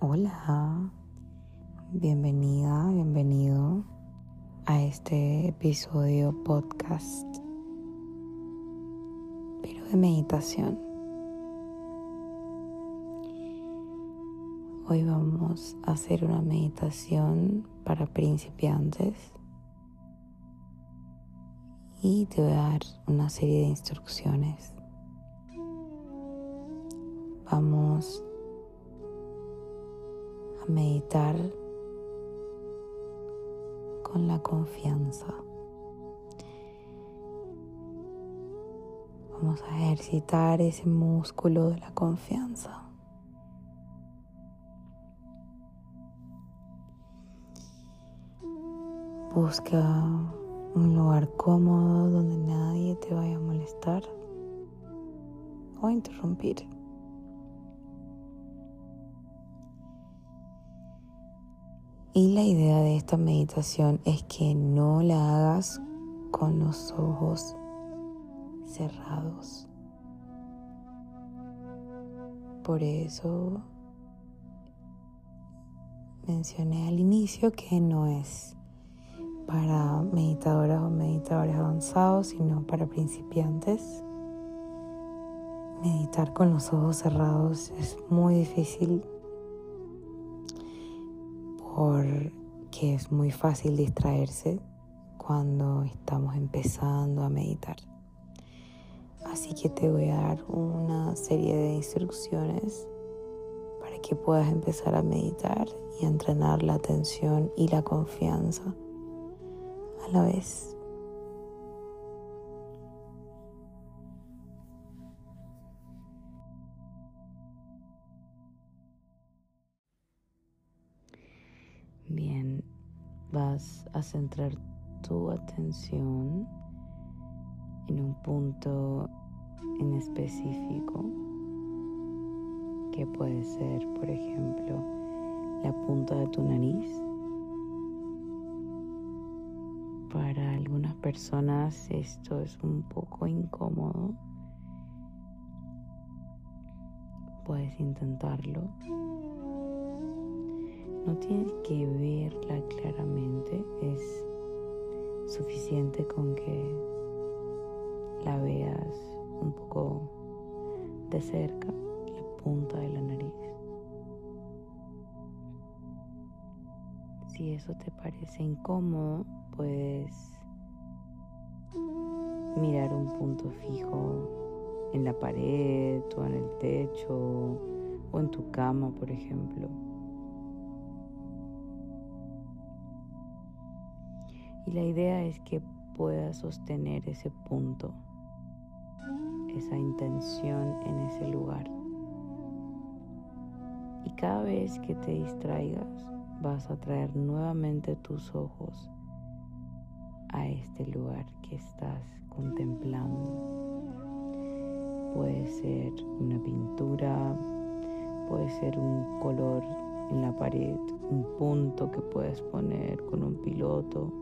Hola, bienvenida, bienvenido a este episodio podcast, pero de meditación. Hoy vamos a hacer una meditación para principiantes y te voy a dar una serie de instrucciones. Vamos meditar con la confianza. Vamos a ejercitar ese músculo de la confianza. Busca un lugar cómodo donde nadie te vaya a molestar o interrumpir. Y la idea de esta meditación es que no la hagas con los ojos cerrados. Por eso mencioné al inicio que no es para meditadoras o meditadores avanzados, sino para principiantes. Meditar con los ojos cerrados es muy difícil porque es muy fácil distraerse cuando estamos empezando a meditar. Así que te voy a dar una serie de instrucciones para que puedas empezar a meditar y entrenar la atención y la confianza a la vez. Vas a centrar tu atención en un punto en específico que puede ser, por ejemplo, la punta de tu nariz Para algunas personas esto es un poco incómodo. Puedes intentarlo. No tienes que verla claramente, es suficiente con que la veas un poco de cerca, la punta de la nariz. Si eso te parece incómodo, puedes mirar un punto fijo en la pared o en el techo o en tu cama, por ejemplo. Y la idea es que puedas sostener ese punto, esa intención en ese lugar. Y cada vez que te distraigas, vas a traer nuevamente tus ojos a este lugar que estás contemplando. Puede ser una pintura, puede ser un color en la pared, un punto que puedes poner con un piloto,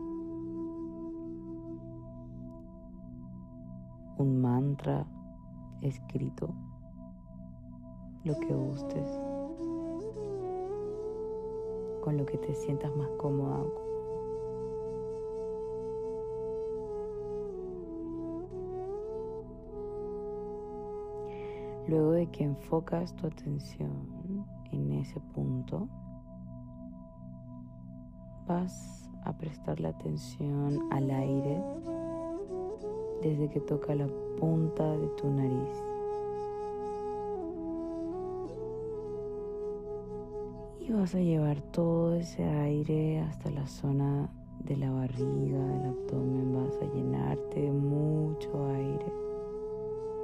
un mantra escrito, lo que gustes, con lo que te sientas más cómoda. Luego de que enfocas tu atención en ese punto, vas a prestar la atención al aire desde que toca la punta de tu nariz. Y vas a llevar todo ese aire hasta la zona de la barriga, del abdomen. Vas a llenarte de mucho aire.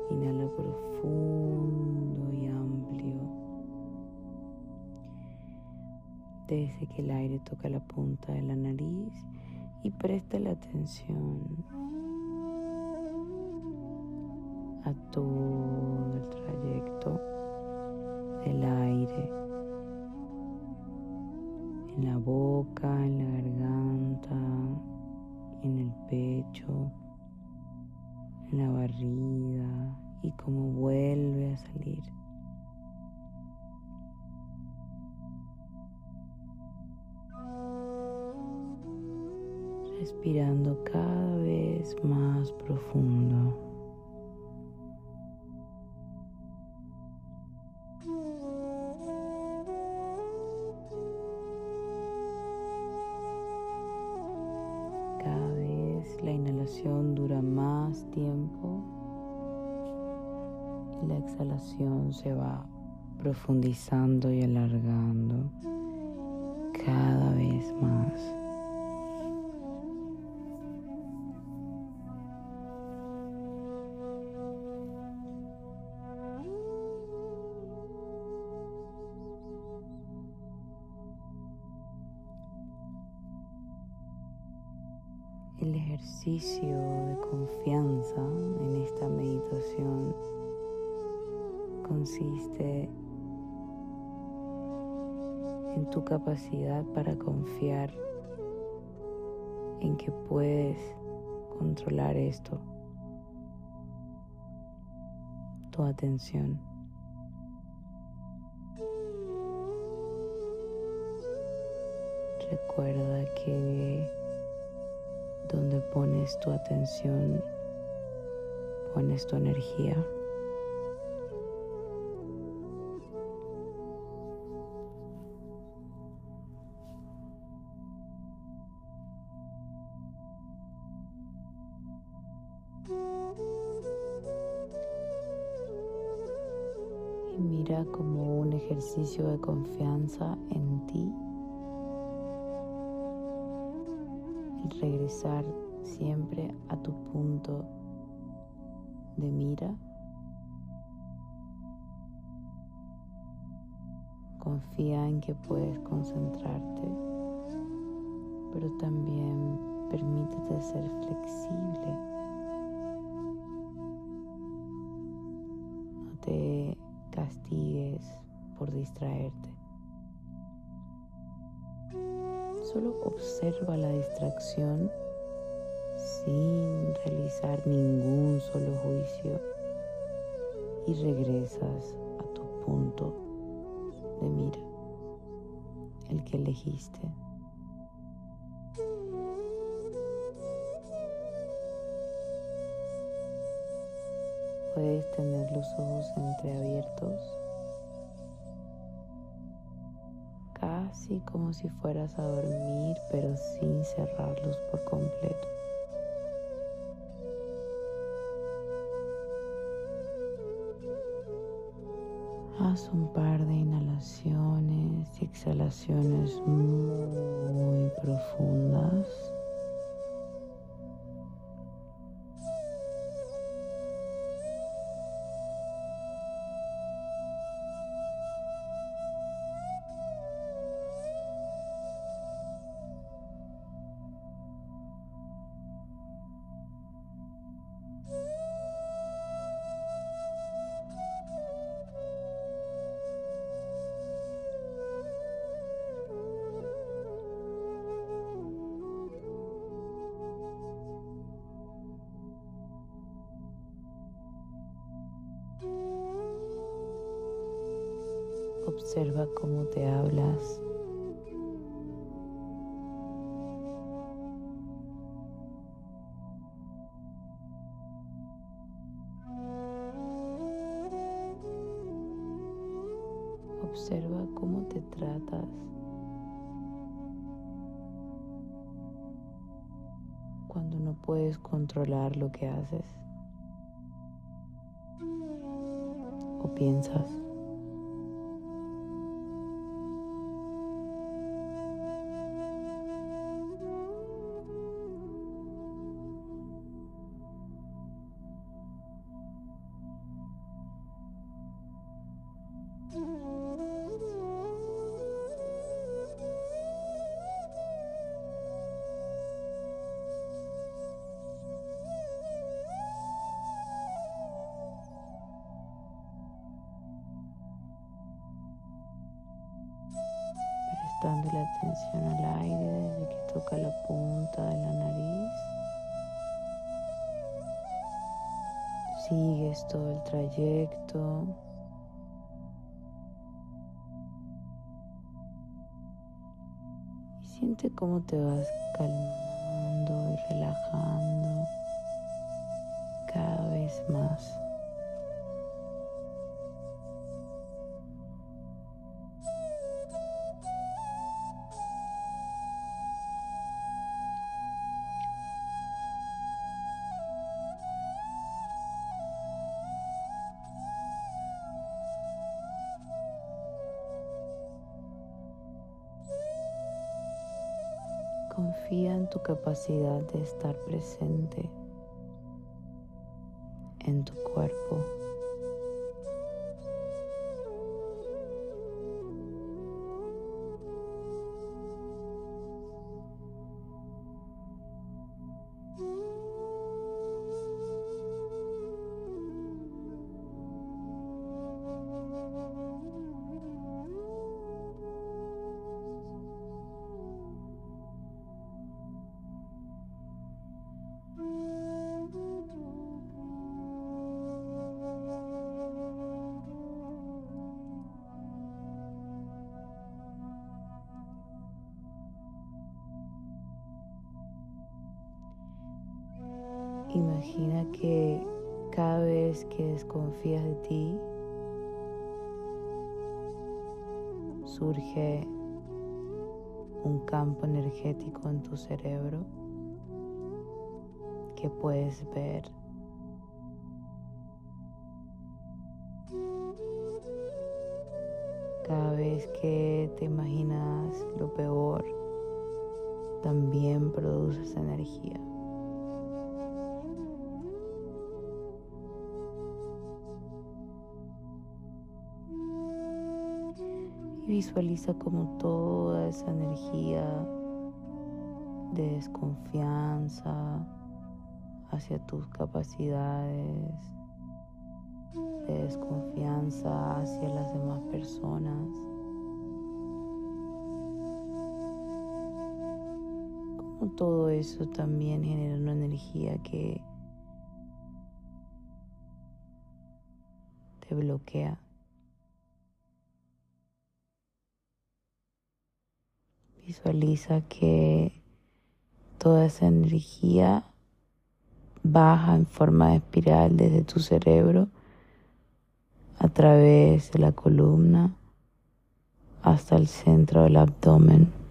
Inhala profundo y amplio. Desde que el aire toca la punta de la nariz y presta la atención a todo el trayecto del aire en la boca, en la garganta, en el pecho, en la barriga y cómo vuelve a salir. respirando cada vez más profundo. Se va profundizando y alargando cada vez más. El ejercicio de confianza en esta meditación consiste en tu capacidad para confiar en que puedes controlar esto, tu atención. Recuerda que donde pones tu atención, pones tu energía. Como un ejercicio de confianza en ti regresar siempre a tu punto de mira. Confía en que puedes concentrarte, pero también permítete ser flexible. No te castigues por distraerte. Solo observa la distracción sin realizar ningún solo juicio y regresas a tu punto de mira, el que elegiste. Puedes tener los ojos entreabiertos así como si fueras a dormir, pero sin cerrarlos por completo. Haz un par de inhalaciones y exhalaciones muy profundas. Observa cómo te hablas. Observa cómo te tratas. Cuando no puedes controlar lo que haces o piensas. Sigues todo el trayecto. Y siente cómo te vas calmando relajando cada vez más. Capacidad de estar presente en tu cuerpo. Imagina que cada vez que desconfías de ti, surge un campo energético en tu cerebro que puedes ver. Cada vez que te imaginas lo peor, también produces energía. Visualiza como toda esa energía de desconfianza hacia tus capacidades, de desconfianza hacia las demás personas. Como todo eso también genera una energía que te bloquea. Visualiza que toda esa energía baja en forma de espiral desde tu cerebro a través de la columna hasta el centro del abdomen.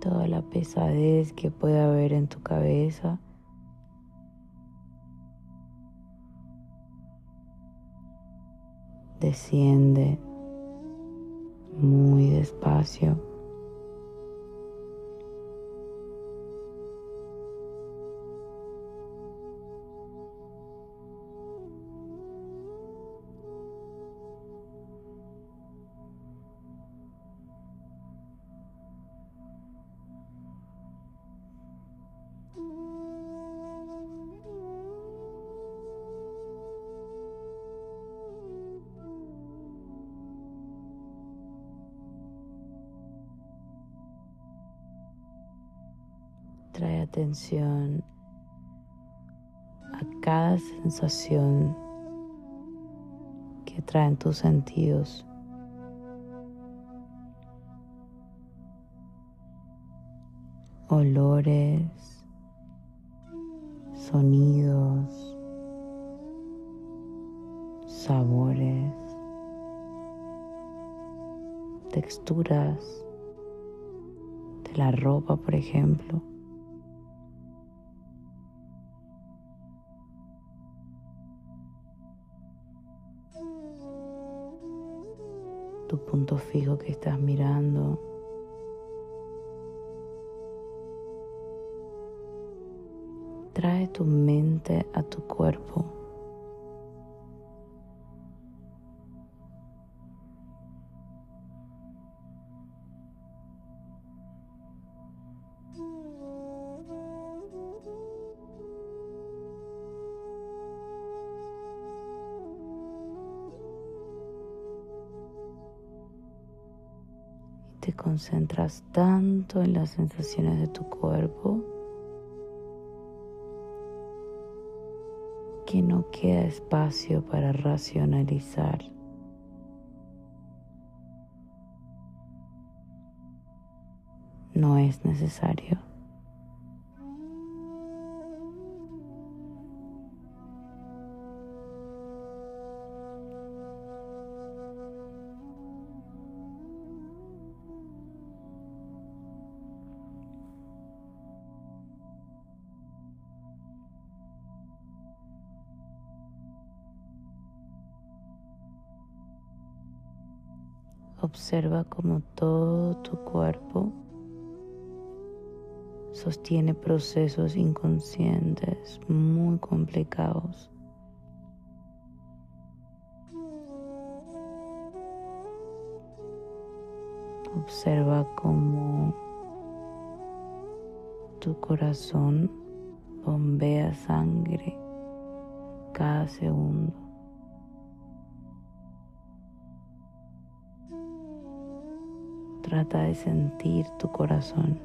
Toda la pesadez que puede haber en tu cabeza. Desciende muy despacio. Atención a cada sensación que traen tus sentidos. Olores, sonidos, sabores, texturas de la ropa, por ejemplo. tu punto fijo que estás mirando. Trae tu mente a tu cuerpo. Concentras tanto en las sensaciones de tu cuerpo que no queda espacio para racionalizar. No es necesario. Observa cómo todo tu cuerpo sostiene procesos inconscientes muy complicados. Observa cómo tu corazón bombea sangre cada segundo. Trata de sentir tu corazón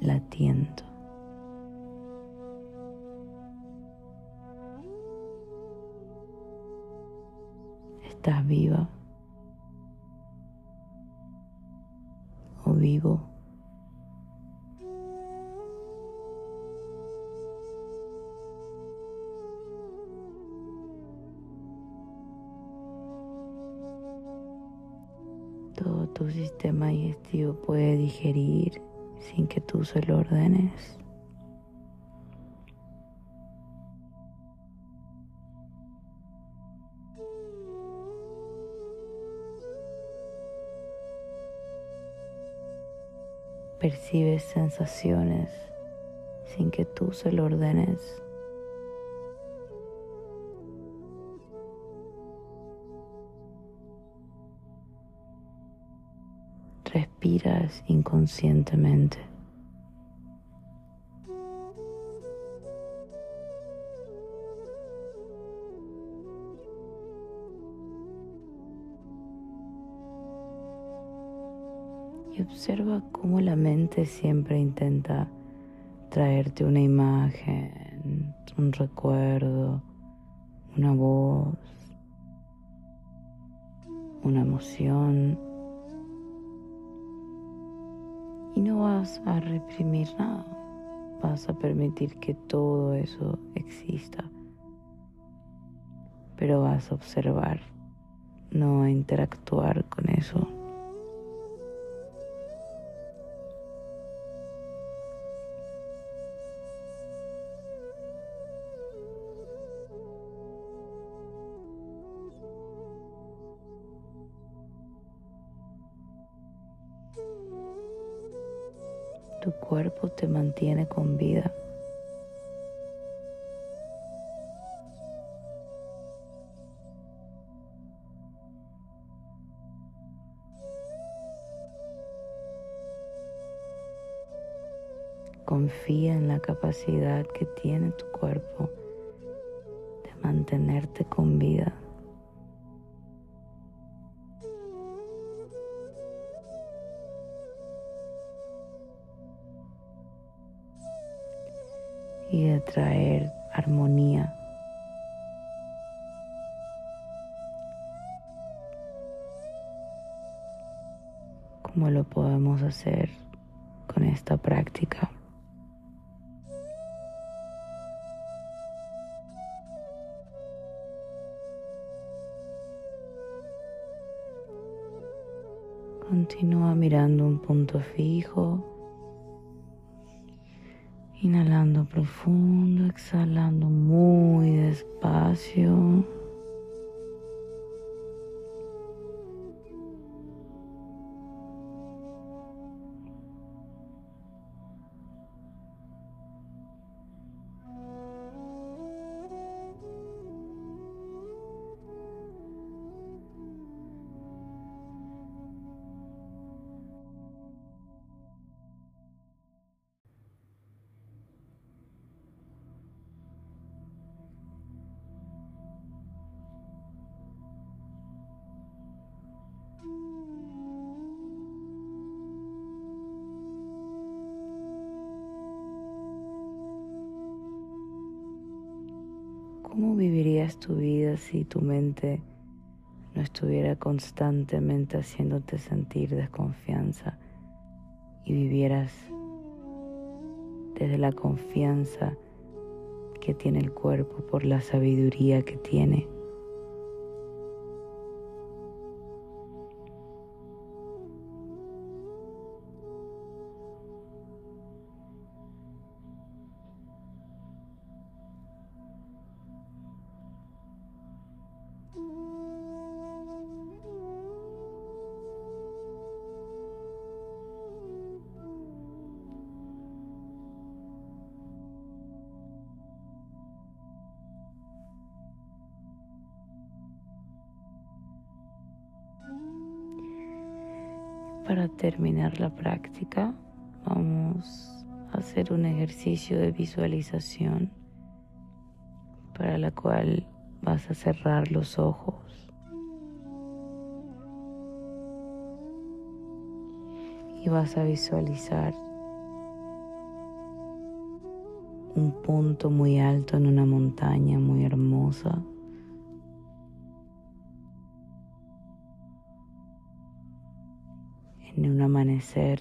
latiendo. Estás viva o vivo. Tu sistema digestivo puede digerir sin que tú se lo ordenes. Percibes sensaciones sin que tú se lo ordenes. Respiras inconscientemente. Y observa cómo la mente siempre intenta traerte una imagen, un recuerdo, una voz, una emoción y no vas a reprimir nada, vas a permitir que todo eso exista, pero vas a observar, no a interactuar con eso. Tu cuerpo te mantiene con vida. Confía en la capacidad que tiene tu cuerpo de mantenerte con vida. Traer armonía. Como lo podemos hacer con esta práctica. Continúa mirando un punto fijo Inhalando profundo, exhalando muy despacio. ¿Cómo vivirías tu vida si tu mente no estuviera constantemente haciéndote sentir desconfianza y vivieras desde la confianza que tiene el cuerpo por la sabiduría que tiene? Para terminar la práctica, vamos a hacer un ejercicio de visualización para la cual vas a cerrar los ojos. Y vas a visualizar un punto muy alto en una montaña muy hermosa. Amanecer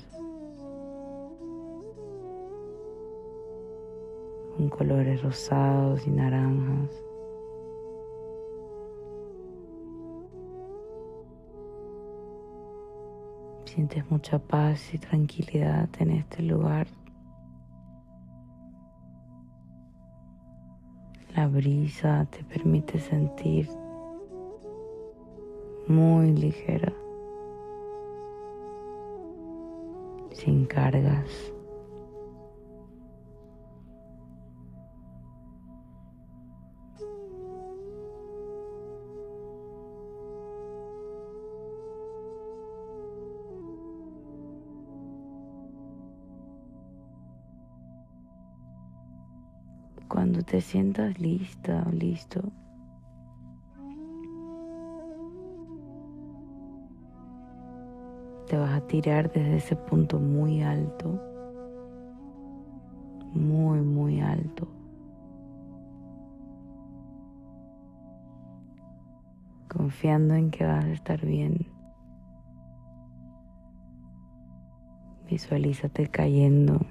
con colores rosados y naranjas. Sientes mucha paz y tranquilidad en este lugar. La brisa te permite sentir muy ligera. Sin cargas. Cuando te sientas lista o listo, tirar desde ese punto muy alto, muy, muy alto. Confiando en que vas a estar bien. Visualízate cayendo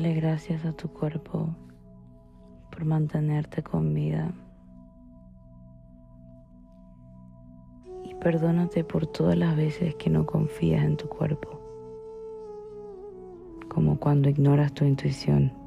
Dale gracias a tu cuerpo por mantenerte con vida. Perdónate por todas las veces que no confías en tu cuerpo, como cuando ignoras tu intuición.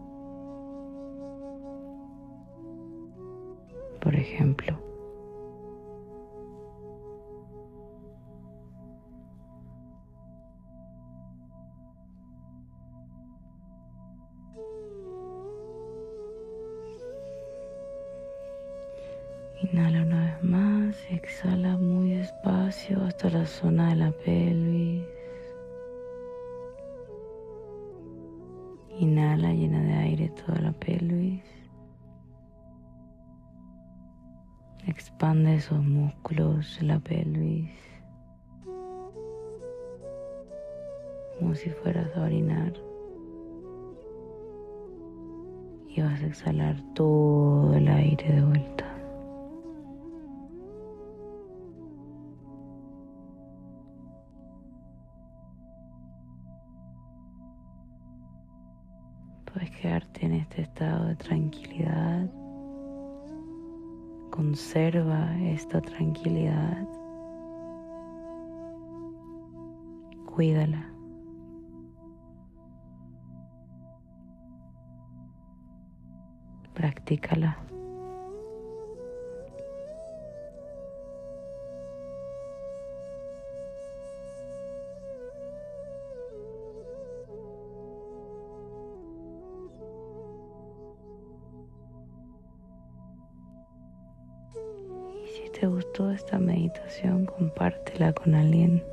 Inhala, llena de aire toda la pelvis. Expande esos músculos la pelvis. Como si fueras a orinar. Y vas a exhalar todo el aire de vuelta. Tranquilidad. Conserva esta tranquilidad. Cuídala. Practícala. Gustó esta meditación, compártela con alguien.